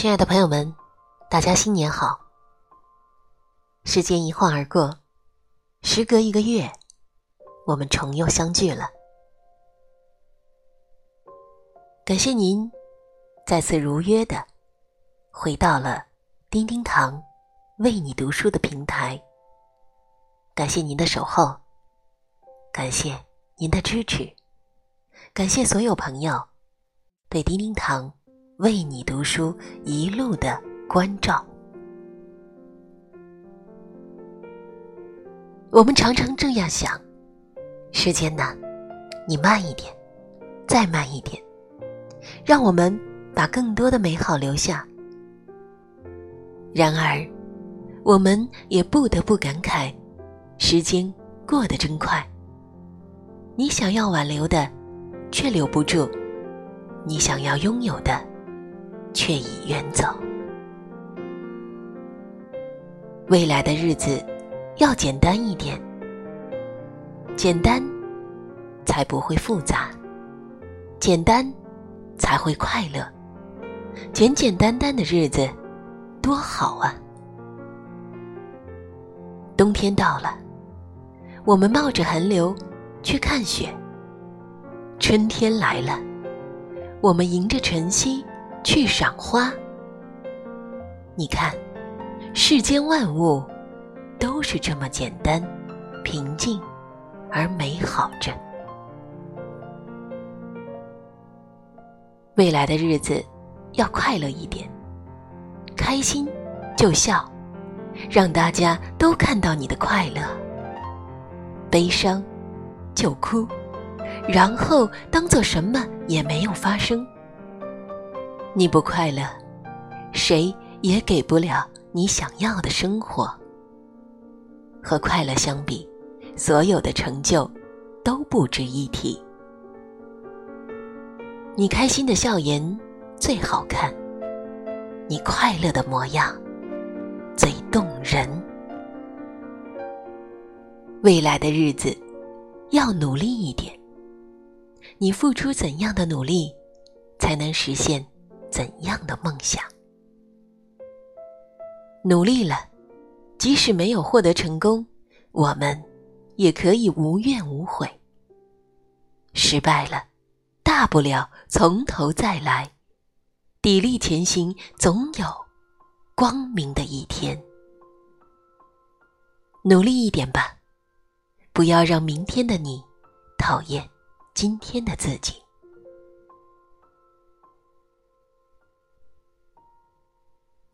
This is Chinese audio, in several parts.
亲爱的朋友们，大家新年好！时间一晃而过，时隔一个月，我们重又相聚了。感谢您再次如约的回到了叮叮堂为你读书的平台。感谢您的守候，感谢您的支持，感谢所有朋友对叮叮堂。为你读书一路的关照，我们常常这样想：时间呢，你慢一点，再慢一点，让我们把更多的美好留下。然而，我们也不得不感慨，时间过得真快。你想要挽留的，却留不住；你想要拥有的。却已远走。未来的日子要简单一点，简单才不会复杂，简单才会快乐。简简单单的日子多好啊！冬天到了，我们冒着寒流去看雪；春天来了，我们迎着晨曦。去赏花。你看，世间万物都是这么简单、平静而美好着。未来的日子要快乐一点，开心就笑，让大家都看到你的快乐；悲伤就哭，然后当做什么也没有发生。你不快乐，谁也给不了你想要的生活。和快乐相比，所有的成就都不值一提。你开心的笑颜最好看，你快乐的模样最动人。未来的日子要努力一点，你付出怎样的努力，才能实现？怎样的梦想？努力了，即使没有获得成功，我们也可以无怨无悔。失败了，大不了从头再来，砥砺前行，总有光明的一天。努力一点吧，不要让明天的你讨厌今天的自己。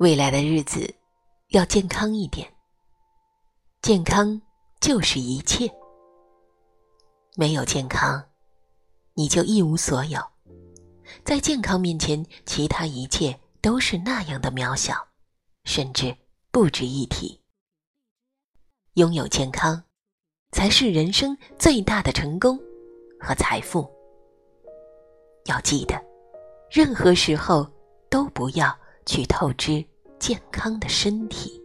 未来的日子要健康一点，健康就是一切。没有健康，你就一无所有。在健康面前，其他一切都是那样的渺小，甚至不值一提。拥有健康，才是人生最大的成功和财富。要记得，任何时候都不要。去透支健康的身体。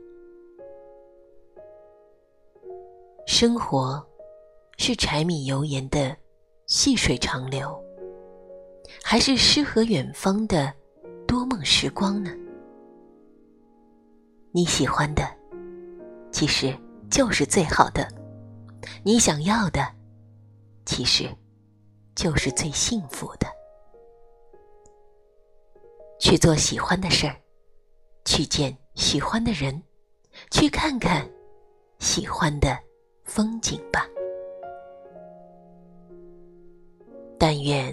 生活是柴米油盐的细水长流，还是诗和远方的多梦时光呢？你喜欢的，其实就是最好的；你想要的，其实就是最幸福的。去做喜欢的事儿，去见喜欢的人，去看看喜欢的风景吧。但愿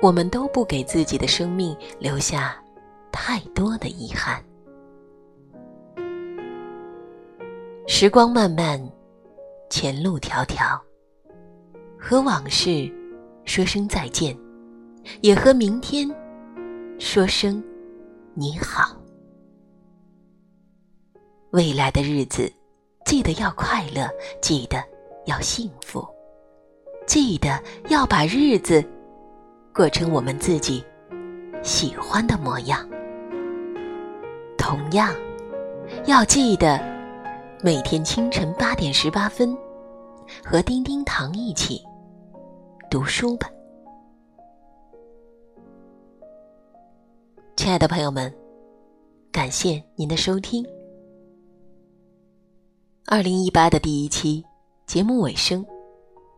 我们都不给自己的生命留下太多的遗憾。时光漫漫，前路迢迢，和往事说声再见，也和明天。说声你好。未来的日子，记得要快乐，记得要幸福，记得要把日子过成我们自己喜欢的模样。同样，要记得每天清晨八点十八分和叮叮糖一起读书吧。亲爱的朋友们，感谢您的收听。二零一八的第一期节目尾声，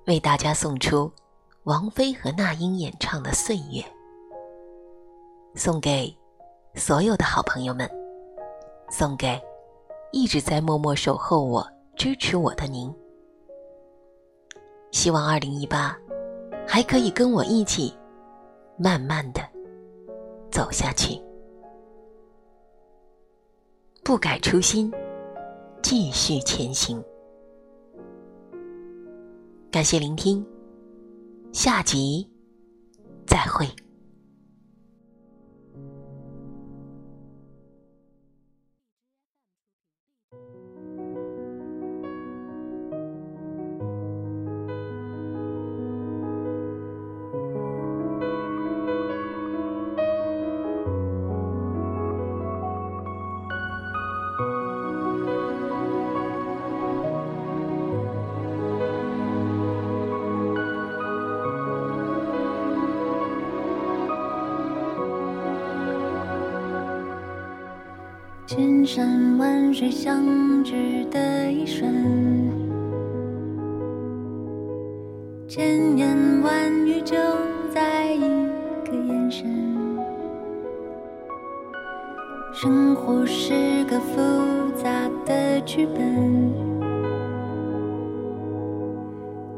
为大家送出王菲和那英演唱的《岁月》，送给所有的好朋友们，送给一直在默默守候我、支持我的您。希望二零一八还可以跟我一起，慢慢的走下去。不改初心，继续前行。感谢聆听，下集再会。千山万水相聚的一瞬，千言万语就在一个眼神。生活是个复杂的剧本，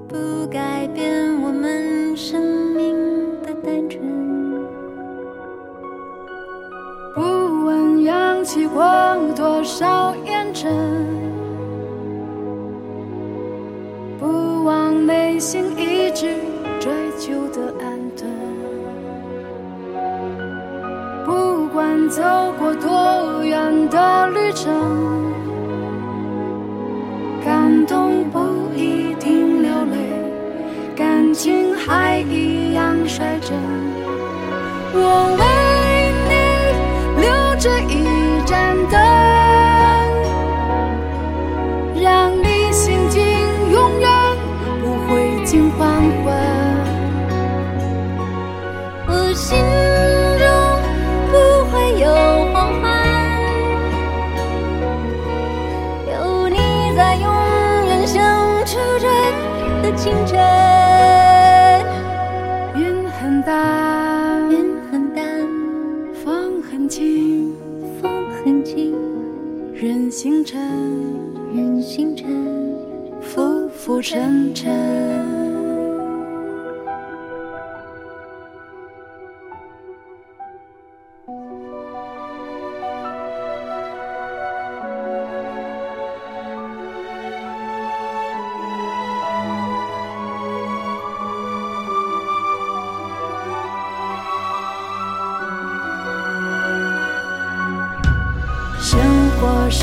不改变我们生命的单纯。起过多少烟尘，不枉内心一直追求的安顿。不管走过多远的旅程，感动不一定流泪，感情还一样率真。我为我心中不会有黄昏，有你在，永远像初春的清晨。云很淡，云很淡，风很轻。很轻，任星辰，任星辰，浮浮沉沉。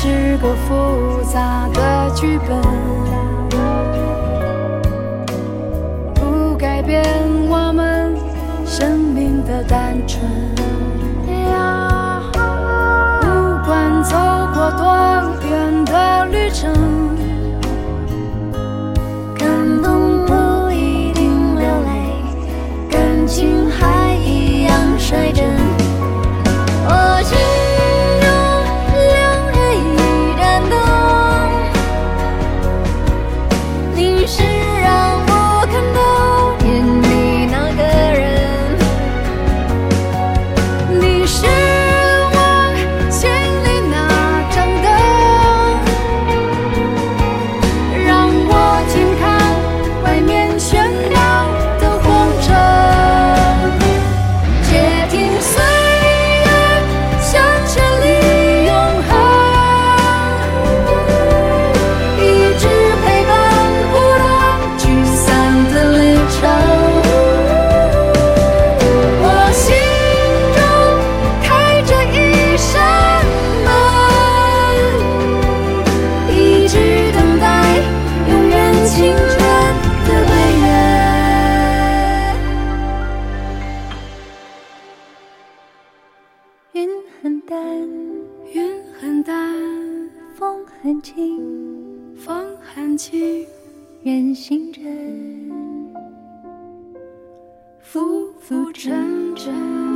是个复杂的剧本，不改变我们生命的单纯。浮浮沉沉。